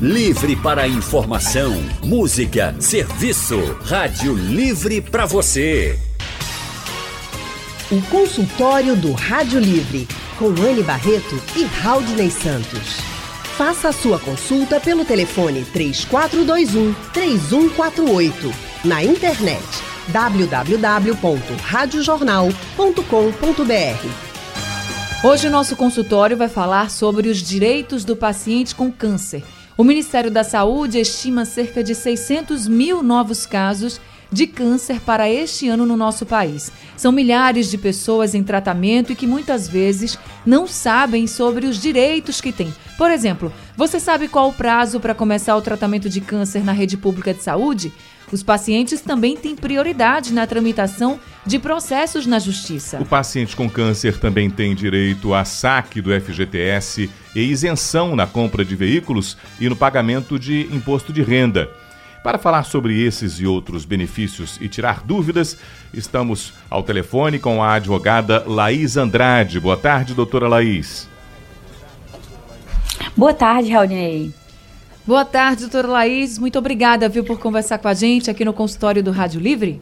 Livre para informação, música, serviço. Rádio Livre para você. O consultório do Rádio Livre, com Anne Barreto e Raudney Santos. Faça a sua consulta pelo telefone 3421 3148. Na internet www.radiojornal.com.br. Hoje o nosso consultório vai falar sobre os direitos do paciente com câncer. O Ministério da Saúde estima cerca de 600 mil novos casos de câncer para este ano no nosso país. São milhares de pessoas em tratamento e que muitas vezes não sabem sobre os direitos que têm. Por exemplo, você sabe qual o prazo para começar o tratamento de câncer na rede pública de saúde? Os pacientes também têm prioridade na tramitação de processos na justiça. O paciente com câncer também tem direito a saque do FGTS e isenção na compra de veículos e no pagamento de imposto de renda. Para falar sobre esses e outros benefícios e tirar dúvidas, estamos ao telefone com a advogada Laís Andrade. Boa tarde, doutora Laís. Boa tarde, Raudinei. Boa tarde, doutora Laís. Muito obrigada, viu, por conversar com a gente aqui no consultório do Rádio Livre.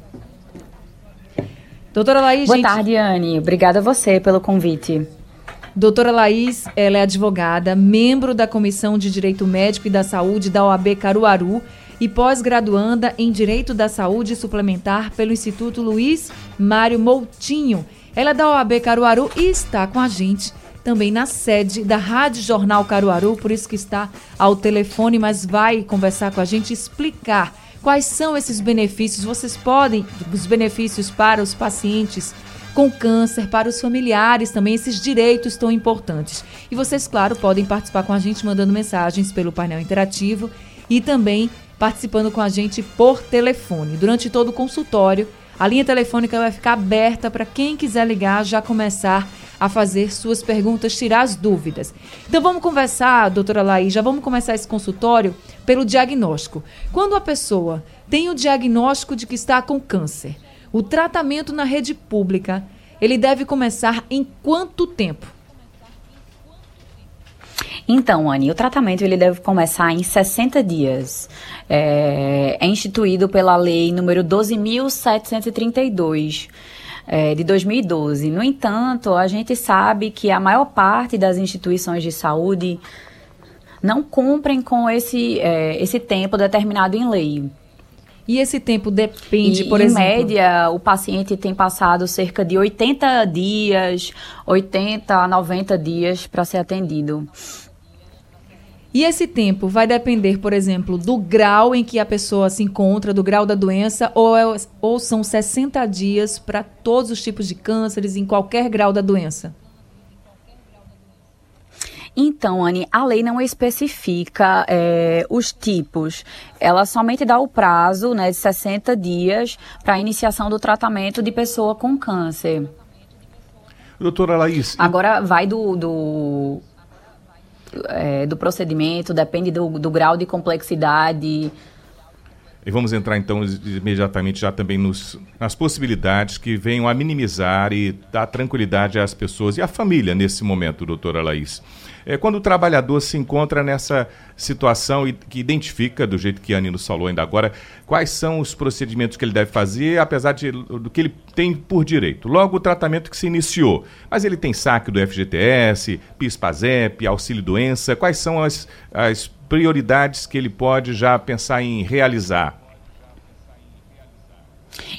Doutora Laís, Boa gente... tarde, Anne. Obrigada a você pelo convite. Doutora Laís, ela é advogada, membro da Comissão de Direito Médico e da Saúde da OAB Caruaru e pós-graduanda em Direito da Saúde Suplementar pelo Instituto Luiz Mário Moutinho. Ela é da OAB Caruaru e está com a gente também na sede da Rádio Jornal Caruaru, por isso que está ao telefone, mas vai conversar com a gente explicar quais são esses benefícios. Vocês podem, os benefícios para os pacientes com câncer, para os familiares também, esses direitos tão importantes. E vocês, claro, podem participar com a gente mandando mensagens pelo painel interativo e também participando com a gente por telefone. Durante todo o consultório, a linha telefônica vai ficar aberta para quem quiser ligar, já começar a fazer suas perguntas, tirar as dúvidas. Então vamos conversar, doutora Laís, já vamos começar esse consultório pelo diagnóstico. Quando a pessoa tem o diagnóstico de que está com câncer, o tratamento na rede pública, ele deve começar em quanto tempo? Então, Anne, o tratamento ele deve começar em 60 dias. É, é instituído pela lei número 12.732. É, de 2012. No entanto, a gente sabe que a maior parte das instituições de saúde não cumprem com esse, é, esse tempo determinado em lei. E esse tempo depende, e, por em exemplo? Em média, o paciente tem passado cerca de 80 dias, 80 a 90 dias para ser atendido. E esse tempo vai depender, por exemplo, do grau em que a pessoa se encontra, do grau da doença, ou, é, ou são 60 dias para todos os tipos de cânceres, em qualquer grau da doença? Então, Anne, a lei não especifica é, os tipos. Ela somente dá o prazo né, de 60 dias para a iniciação do tratamento de pessoa com câncer. Doutora Laís. Agora vai do, do é, do procedimento, depende do, do grau de complexidade. E vamos entrar então imediatamente já também nos, nas possibilidades que venham a minimizar e dar tranquilidade às pessoas e à família nesse momento, doutora Laís. É, quando o trabalhador se encontra nessa situação e que identifica, do jeito que a Anny nos falou ainda agora, quais são os procedimentos que ele deve fazer, apesar de, do que ele tem por direito. Logo, o tratamento que se iniciou. Mas ele tem saque do FGTS, PIS-PASEP, auxílio-doença. Quais são as, as prioridades que ele pode já pensar em realizar?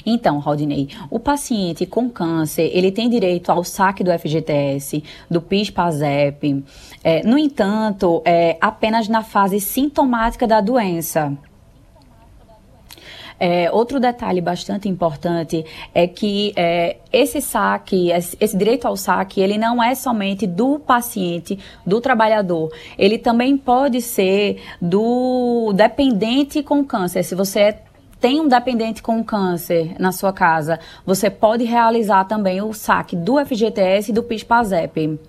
Então, Rodinei, o paciente com câncer, ele tem direito ao saque do FGTS, do PIS-PASEP. É, no entanto, é apenas na fase sintomática da doença. É, outro detalhe bastante importante é que é, esse saque, esse direito ao saque, ele não é somente do paciente, do trabalhador. Ele também pode ser do dependente com câncer. Se você é tem um dependente com câncer na sua casa, você pode realizar também o saque do FGTS e do PIS-PASEP.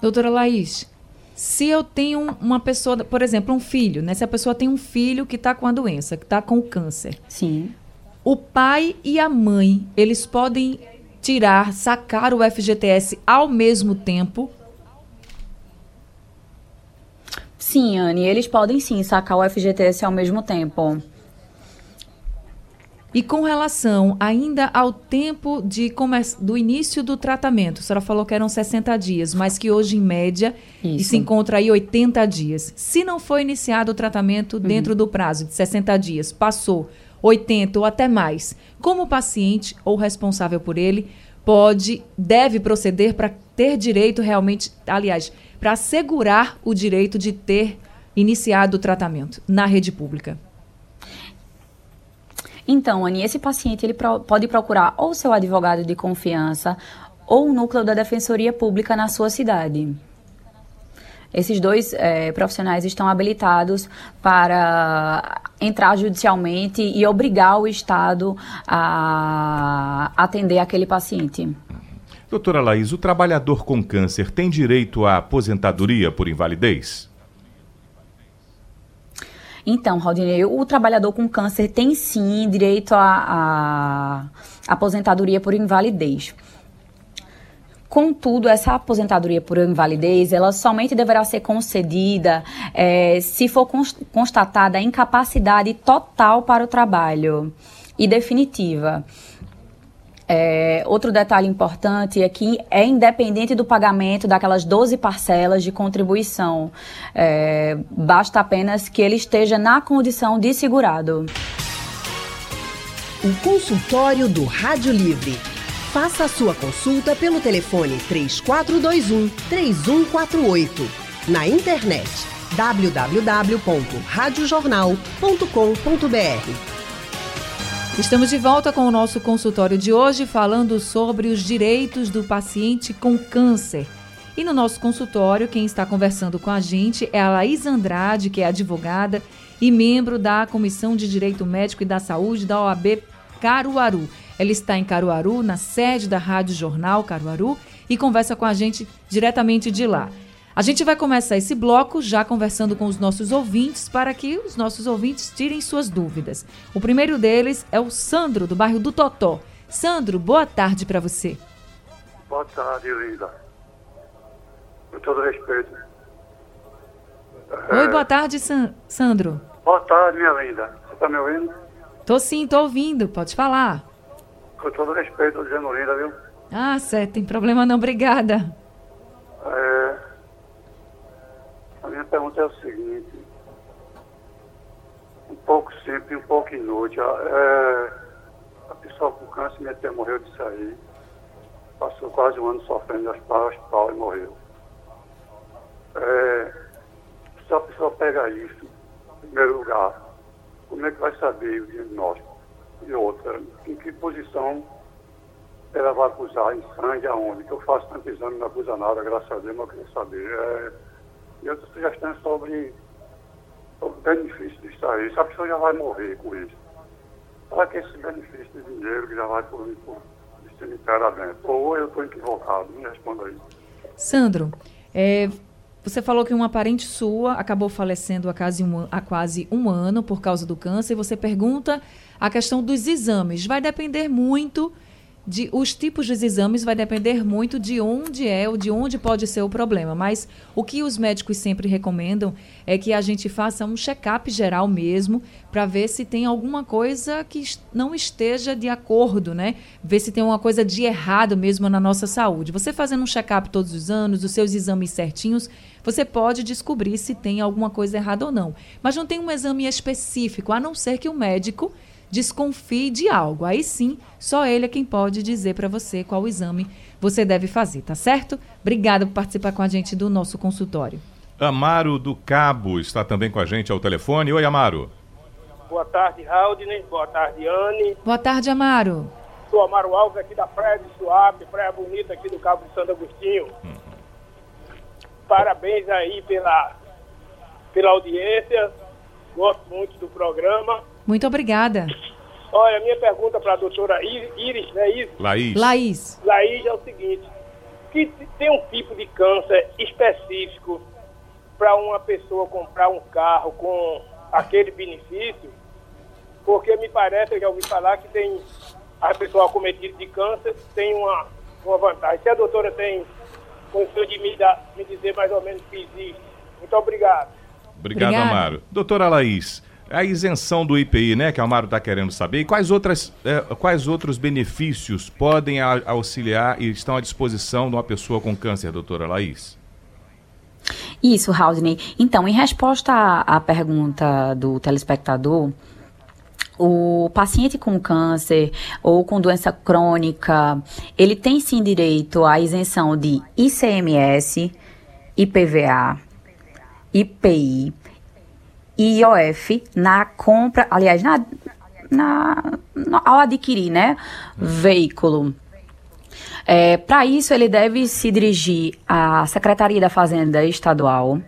Doutora Laís, se eu tenho uma pessoa, por exemplo, um filho, né? Se a pessoa tem um filho que está com a doença, que está com o câncer. Sim. O pai e a mãe, eles podem tirar, sacar o FGTS ao mesmo tempo Sim, Anne, eles podem sim sacar o FGTS ao mesmo tempo. E com relação ainda ao tempo de do início do tratamento, a senhora falou que eram 60 dias, mas que hoje, em média, se encontra aí 80 dias. Se não foi iniciado o tratamento uhum. dentro do prazo de 60 dias, passou 80 ou até mais, como o paciente ou responsável por ele pode, deve proceder para ter direito realmente, aliás, para assegurar o direito de ter iniciado o tratamento na rede pública? Então, Anny, esse paciente ele pro, pode procurar ou seu advogado de confiança ou o núcleo da Defensoria Pública na sua cidade. Esses dois é, profissionais estão habilitados para entrar judicialmente e obrigar o Estado a atender aquele paciente. Doutora Laís, o trabalhador com câncer tem direito à aposentadoria por invalidez? Então, Rodinei, o trabalhador com câncer tem sim direito à aposentadoria por invalidez. Contudo, essa aposentadoria por invalidez, ela somente deverá ser concedida é, se for constatada a incapacidade total para o trabalho e definitiva. É, outro detalhe importante é que é independente do pagamento daquelas 12 parcelas de contribuição. É, basta apenas que ele esteja na condição de segurado. O consultório do Rádio Livre. Faça a sua consulta pelo telefone 3421 3148. Na internet www.radiojornal.com.br Estamos de volta com o nosso consultório de hoje falando sobre os direitos do paciente com câncer. E no nosso consultório, quem está conversando com a gente é a Laís Andrade, que é advogada e membro da Comissão de Direito Médico e da Saúde da OAB Caruaru. Ela está em Caruaru, na sede da Rádio Jornal Caruaru, e conversa com a gente diretamente de lá. A gente vai começar esse bloco já conversando com os nossos ouvintes para que os nossos ouvintes tirem suas dúvidas. O primeiro deles é o Sandro, do bairro do Totó. Sandro, boa tarde para você. Boa tarde, Linda. Com todo respeito. Oi, é... boa tarde, San Sandro. Boa tarde, minha linda. Você está me ouvindo? Tô sim, tô ouvindo. Pode falar. Com todo respeito, dizendo linda, viu? Ah, certo. Tem problema não. Obrigada. É... A minha pergunta é o seguinte, um pouco simples um pouco inútil. É, a pessoa com câncer, minha morreu de sair, passou quase um ano sofrendo as hospital e morreu. É, se a pessoa pega isso, em primeiro lugar, como é que vai saber o diagnóstico? E outra, em que posição ela vai acusar, em sangue, aonde? Que eu faço tanto exame, não acusa nada, graças a Deus, mas eu queria saber. É, e outras sugestões sobre, sobre benefício disso aí. Se a pessoa já vai morrer com isso, para que esse benefício de dinheiro que já vai por, por cemitério dentro? Ou eu estou equivocado? Me responda aí. Sandro, é, você falou que uma parente sua acabou falecendo há quase, um, há quase um ano por causa do câncer e você pergunta a questão dos exames. Vai depender muito de os tipos de exames vai depender muito de onde é ou de onde pode ser o problema. Mas o que os médicos sempre recomendam é que a gente faça um check-up geral mesmo para ver se tem alguma coisa que não esteja de acordo, né? Ver se tem alguma coisa de errado mesmo na nossa saúde. Você fazendo um check-up todos os anos, os seus exames certinhos, você pode descobrir se tem alguma coisa errada ou não. Mas não tem um exame específico, a não ser que o médico desconfie de algo. Aí sim, só ele é quem pode dizer para você qual exame você deve fazer, tá certo? Obrigada por participar com a gente do nosso consultório. Amaro do Cabo está também com a gente ao telefone. Oi, Amaro. Boa tarde, Raudney. Boa tarde, Anne. Boa tarde, Amaro. Sou Amaro Alves aqui da Praia de Suape, Praia Bonita aqui do Cabo de Santo Agostinho. Uhum. Parabéns aí pela, pela audiência. Gosto muito do programa. Muito obrigada. Olha, minha pergunta para a doutora Iris, né, Iris? Laís. Laís. Laís é o seguinte, que tem um tipo de câncer específico para uma pessoa comprar um carro com aquele benefício? Porque me parece, eu já ouvi falar que tem a pessoa acometida de câncer tem uma, uma vantagem. Se a doutora tem condição de me, dar, me dizer mais ou menos que existe. Muito obrigado. Obrigado, Obrigada. Amaro. Doutora Laís, a isenção do IPI, né, que o Amaro está querendo saber, e quais, outras, eh, quais outros benefícios podem a, auxiliar e estão à disposição de uma pessoa com câncer, doutora Laís? Isso, Haldney. Então, em resposta à, à pergunta do telespectador, o paciente com câncer ou com doença crônica, ele tem sim direito à isenção de ICMS, IPVA, IPI IOF na compra, aliás, na, na, ao adquirir, né, veículo. É, Para isso, ele deve se dirigir à Secretaria da Fazenda Estadual,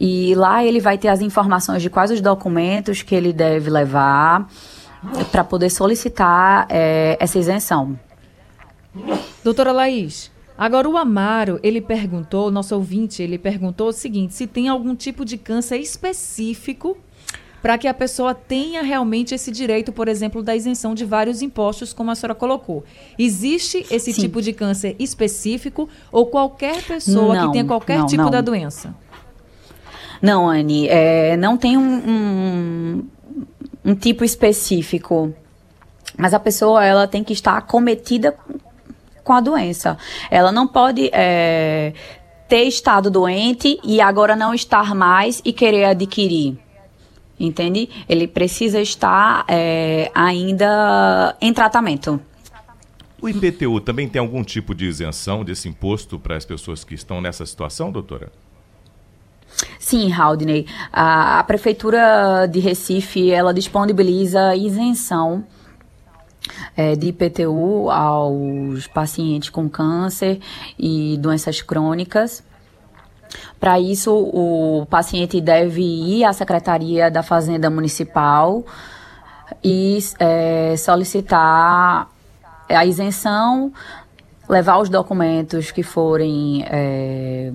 e lá ele vai ter as informações de quais os documentos que ele deve levar para poder solicitar é, essa isenção. Doutora Laís, agora o Amaro, ele perguntou, nosso ouvinte, ele perguntou o seguinte, se tem algum tipo de câncer específico para que a pessoa tenha realmente esse direito, por exemplo, da isenção de vários impostos, como a senhora colocou. Existe esse Sim. tipo de câncer específico ou qualquer pessoa não, que tenha qualquer não, tipo não. da doença? Não, Anne, é, não tem um, um, um tipo específico. Mas a pessoa ela tem que estar acometida com a doença. Ela não pode é, ter estado doente e agora não estar mais e querer adquirir. Entende? Ele precisa estar é, ainda em tratamento. O IPTU também tem algum tipo de isenção desse imposto para as pessoas que estão nessa situação, doutora? Sim, Haldney. A, a Prefeitura de Recife, ela disponibiliza isenção é, de IPTU aos pacientes com câncer e doenças crônicas. Para isso, o paciente deve ir à Secretaria da Fazenda Municipal e é, solicitar a isenção, levar os documentos que forem é,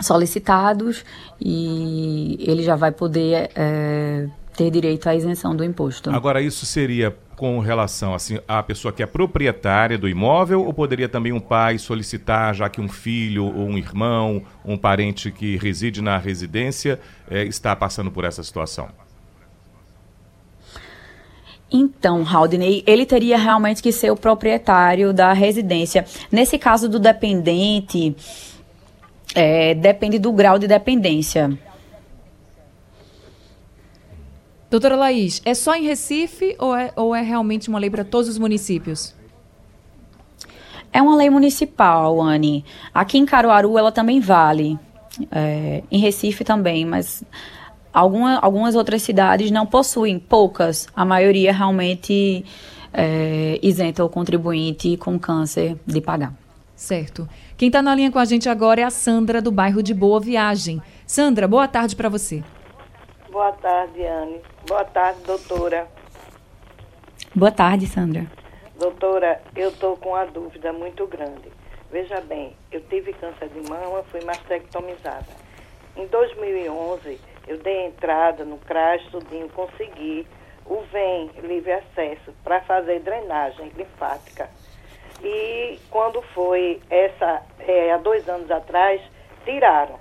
solicitados e ele já vai poder é, ter direito à isenção do imposto. Agora, isso seria com relação assim, à pessoa que é proprietária do imóvel ou poderia também um pai solicitar, já que um filho ou um irmão, um parente que reside na residência é, está passando por essa situação? Então, Haldney, ele teria realmente que ser o proprietário da residência. Nesse caso do dependente, é, depende do grau de dependência. Doutora Laís, é só em Recife ou é, ou é realmente uma lei para todos os municípios? É uma lei municipal, Anne. Aqui em Caruaru ela também vale. É, em Recife também, mas alguma, algumas outras cidades não possuem, poucas. A maioria realmente é, isenta o contribuinte com câncer de pagar. Certo. Quem está na linha com a gente agora é a Sandra, do bairro de Boa Viagem. Sandra, boa tarde para você. Boa tarde, Anne. Boa tarde, doutora. Boa tarde, Sandra. Doutora, eu estou com uma dúvida muito grande. Veja bem, eu tive câncer de mama, fui mastectomizada. Em 2011, eu dei entrada no CRAS, tudinho, consegui o VEM, livre acesso, para fazer drenagem linfática. E quando foi essa, é, há dois anos atrás, tiraram,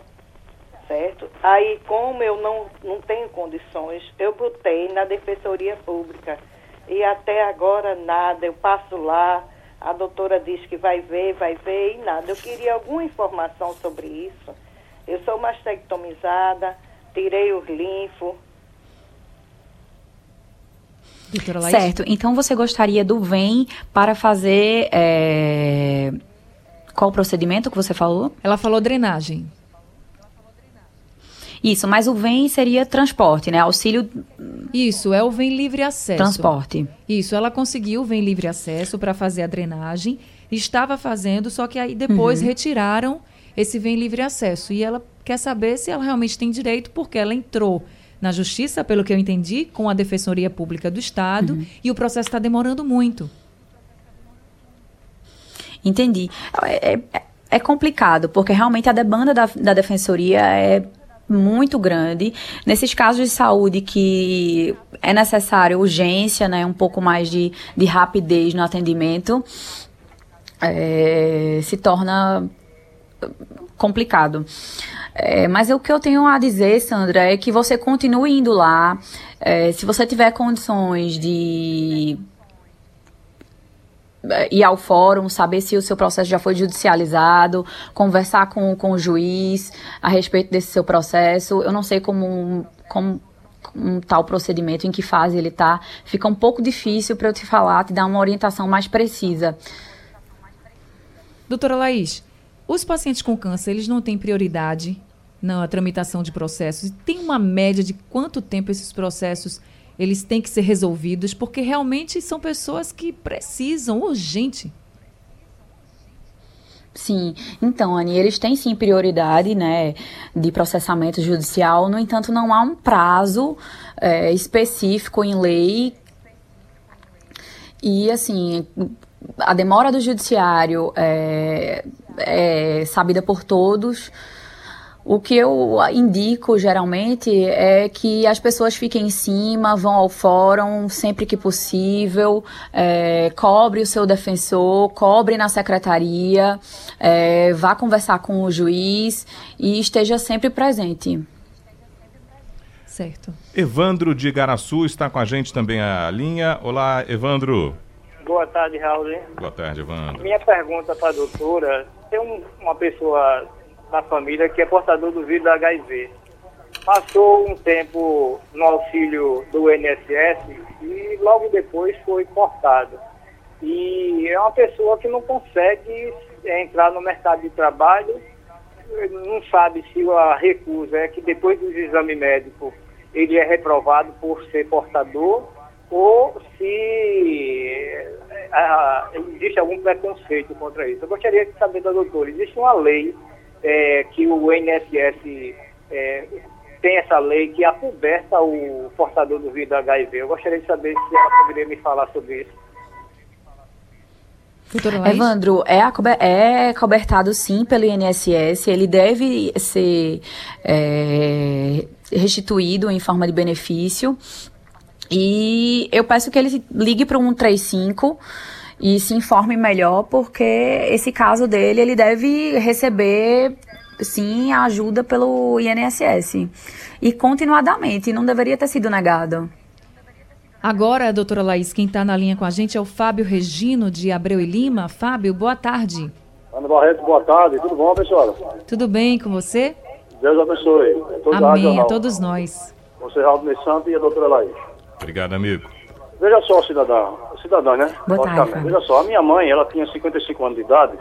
certo? Aí, como eu não, não tenho condições, eu botei na Defensoria Pública. E até agora nada, eu passo lá, a doutora diz que vai ver, vai ver e nada. Eu queria alguma informação sobre isso. Eu sou mastectomizada, tirei os linfos, Certo. Então você gostaria do VEM para fazer. É... Qual o procedimento que você falou? Ela falou drenagem. Isso, mas o VEM seria transporte, né? Auxílio. Isso, é o VEM livre acesso. Transporte. Isso, ela conseguiu o VEM livre acesso para fazer a drenagem. Estava fazendo, só que aí depois uhum. retiraram esse VEM livre acesso. E ela quer saber se ela realmente tem direito, porque ela entrou na justiça, pelo que eu entendi, com a Defensoria Pública do Estado, uhum. e o processo está demorando muito. Entendi. É, é, é, complicado, porque realmente a demanda da, da Defensoria é muito grande. Nesses casos de saúde que é necessário urgência, né, um pouco mais de, de rapidez no atendimento, é, se torna complicado. É, mas o que eu tenho a dizer, Sandra, é que você continue indo lá. É, se você tiver condições de ir ao fórum, saber se o seu processo já foi judicializado, conversar com, com o juiz a respeito desse seu processo. Eu não sei como, como um tal procedimento, em que fase ele está. Fica um pouco difícil para eu te falar, te dar uma orientação mais precisa. Doutora Laís, os pacientes com câncer, eles não têm prioridade na tramitação de processos? Tem uma média de quanto tempo esses processos eles têm que ser resolvidos? Porque realmente são pessoas que precisam urgente. Sim, então, Anny, eles têm sim prioridade, né, de processamento judicial, no entanto, não há um prazo é, específico em lei. E, assim, a demora do judiciário é, é sabida por todos. O que eu indico geralmente é que as pessoas fiquem em cima, vão ao fórum sempre que possível, é, cobre o seu defensor, cobre na secretaria, é, vá conversar com o juiz e esteja sempre presente. Certo. Evandro de Garaçu está com a gente também a linha. Olá, Evandro. Boa tarde, Raul. Boa tarde, Evandro. Minha pergunta para a doutora, tem um, uma pessoa na família que é portador do vírus da HIV. Passou um tempo no auxílio do INSS e logo depois foi cortado. E é uma pessoa que não consegue entrar no mercado de trabalho, não sabe se a recusa é que depois do exame médico ele é reprovado por ser portador ou se ah, existe algum preconceito contra isso. Eu gostaria de saber da doutora, existe uma lei é, que o INSS é, tem essa lei que acoberta o portador do vírus HIV. Eu gostaria de saber se ela poderia me falar sobre isso. Evandro, é, é cobertado sim pelo INSS, ele deve ser é, restituído em forma de benefício. E eu peço que ele ligue para o 135 e se informe melhor, porque esse caso dele, ele deve receber, sim, a ajuda pelo INSS. E continuadamente, não deveria ter sido negado. Agora, doutora Laís, quem está na linha com a gente é o Fábio Regino, de Abreu e Lima. Fábio, boa tarde. Ana Barreto, boa tarde. Tudo bom, pessoal? Tudo bem com você? Deus abençoe. Todos Amém, a todos nós. Você, Raul Santos e a doutora Laís. Obrigado, amigo. Veja só, cidadão, cidadã, né? Boa tarde, Veja só, a minha mãe, ela tinha 55 anos de idade,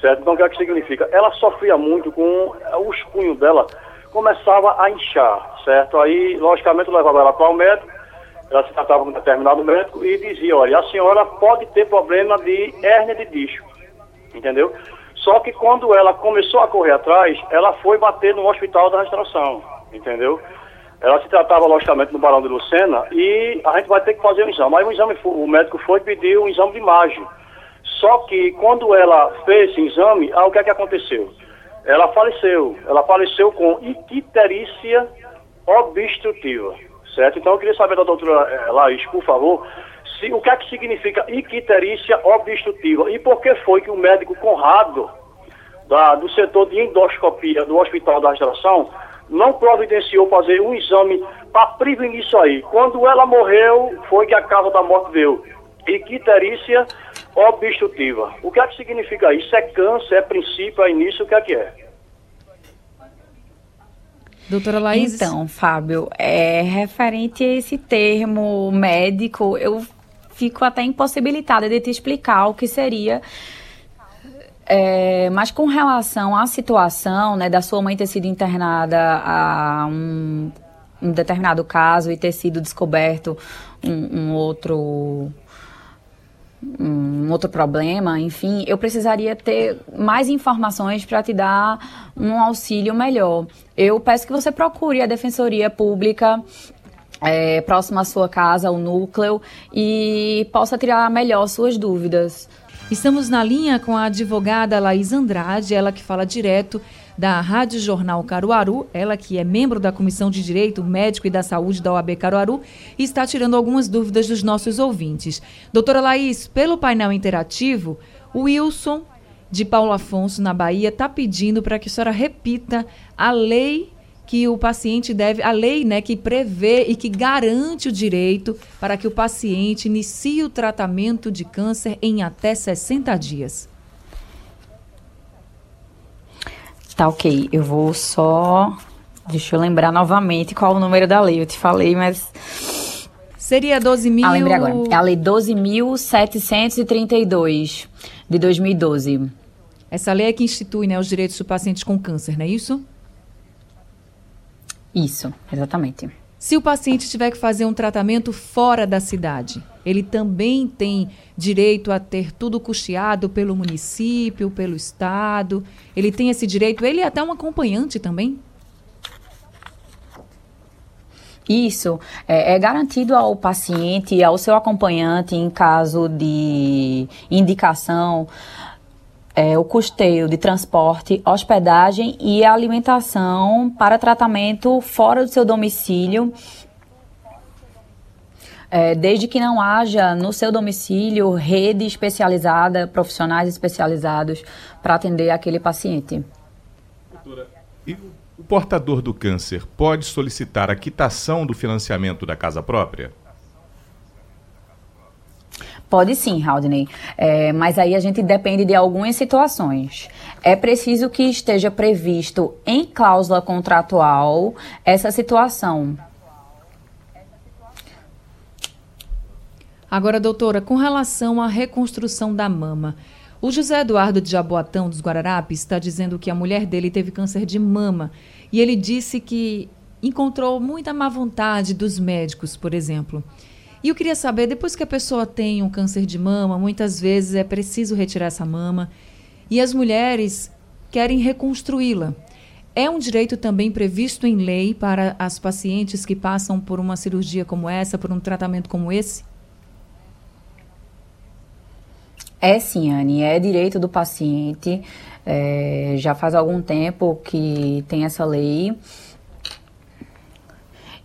certo? Então o que é que significa? Ela sofria muito com eh, os punhos dela, começava a inchar, certo? Aí, logicamente, eu levava ela para o médico, ela se tratava com um determinado médico e dizia, olha, a senhora pode ter problema de hérnia de disco, entendeu? Só que quando ela começou a correr atrás, ela foi bater no hospital da restauração, entendeu? Ela se tratava, logicamente, no Barão de Lucena e a gente vai ter que fazer um exame. Aí o, exame, o médico foi pedir um exame de imagem. Só que quando ela fez esse exame, ah, o que é que aconteceu? Ela faleceu. Ela faleceu com icterícia obstrutiva, certo? Então eu queria saber da doutora eh, Laís, por favor, se, o que é que significa icterícia obstrutiva e por que foi que o médico Conrado, da, do setor de endoscopia do Hospital da Restauração, não providenciou fazer um exame para prevenir isso aí. Quando ela morreu, foi que a causa da morte veio. Icterícia obstrutiva. O que é que significa isso? É câncer, é princípio, é início, o que é que é? Doutora Laís? Então, Fábio, é referente a esse termo médico, eu fico até impossibilitada de te explicar o que seria é, mas com relação à situação né, da sua mãe ter sido internada a um, um determinado caso e ter sido descoberto um, um outro um outro problema, enfim, eu precisaria ter mais informações para te dar um auxílio melhor. Eu peço que você procure a Defensoria Pública é, próxima à sua casa, o núcleo, e possa tirar melhor suas dúvidas. Estamos na linha com a advogada Laís Andrade, ela que fala direto da Rádio Jornal Caruaru, ela que é membro da Comissão de Direito Médico e da Saúde da OAB Caruaru e está tirando algumas dúvidas dos nossos ouvintes. Doutora Laís, pelo painel interativo, o Wilson de Paulo Afonso, na Bahia, está pedindo para que a senhora repita a lei que o paciente deve, a lei né, que prevê e que garante o direito para que o paciente inicie o tratamento de câncer em até 60 dias. Tá ok, eu vou só. Deixa eu lembrar novamente qual o número da lei. Eu te falei, mas. Seria 12 mil. Ah, lembrei agora. É a lei 12.732 de 2012. Essa lei é que institui né, os direitos do paciente com câncer, não é isso? Isso, exatamente. Se o paciente tiver que fazer um tratamento fora da cidade, ele também tem direito a ter tudo custeado pelo município, pelo estado. Ele tem esse direito, ele é até um acompanhante também? Isso é, é, garantido ao paciente e ao seu acompanhante em caso de indicação é, o custeio de transporte, hospedagem e alimentação para tratamento fora do seu domicílio, é, desde que não haja no seu domicílio rede especializada, profissionais especializados para atender aquele paciente. Doutora, e o portador do câncer pode solicitar a quitação do financiamento da casa própria? Pode sim, Haldney, é, mas aí a gente depende de algumas situações. É preciso que esteja previsto em cláusula contratual essa situação. Agora, doutora, com relação à reconstrução da mama, o José Eduardo de Jaboatão dos Guararapes está dizendo que a mulher dele teve câncer de mama e ele disse que encontrou muita má vontade dos médicos, por exemplo. E eu queria saber, depois que a pessoa tem um câncer de mama, muitas vezes é preciso retirar essa mama e as mulheres querem reconstruí-la. É um direito também previsto em lei para as pacientes que passam por uma cirurgia como essa, por um tratamento como esse? É sim, Anne, é direito do paciente. É, já faz algum tempo que tem essa lei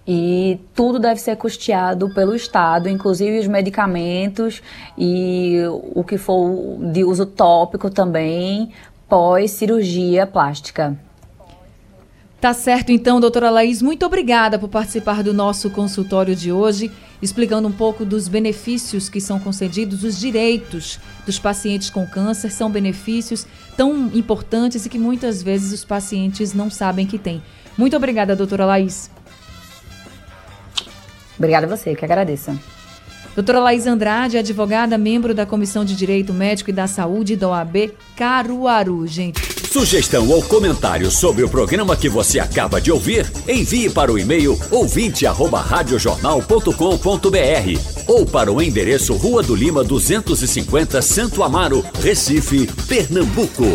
e tudo deve ser custeado pelo Estado, inclusive os medicamentos e o que for de uso tópico também, pós cirurgia plástica. Tá certo, então, doutora Laís, muito obrigada por participar do nosso consultório de hoje, explicando um pouco dos benefícios que são concedidos, os direitos dos pacientes com câncer, são benefícios tão importantes e que muitas vezes os pacientes não sabem que têm. Muito obrigada, doutora Laís. Obrigada a você, que agradeço. Doutora Laís Andrade, advogada, membro da Comissão de Direito Médico e da Saúde da OAB Caruaru, gente. Sugestão ou comentário sobre o programa que você acaba de ouvir, envie para o e-mail ouvinte@radiojornal.com.br ou para o endereço Rua do Lima 250, Santo Amaro, Recife, Pernambuco.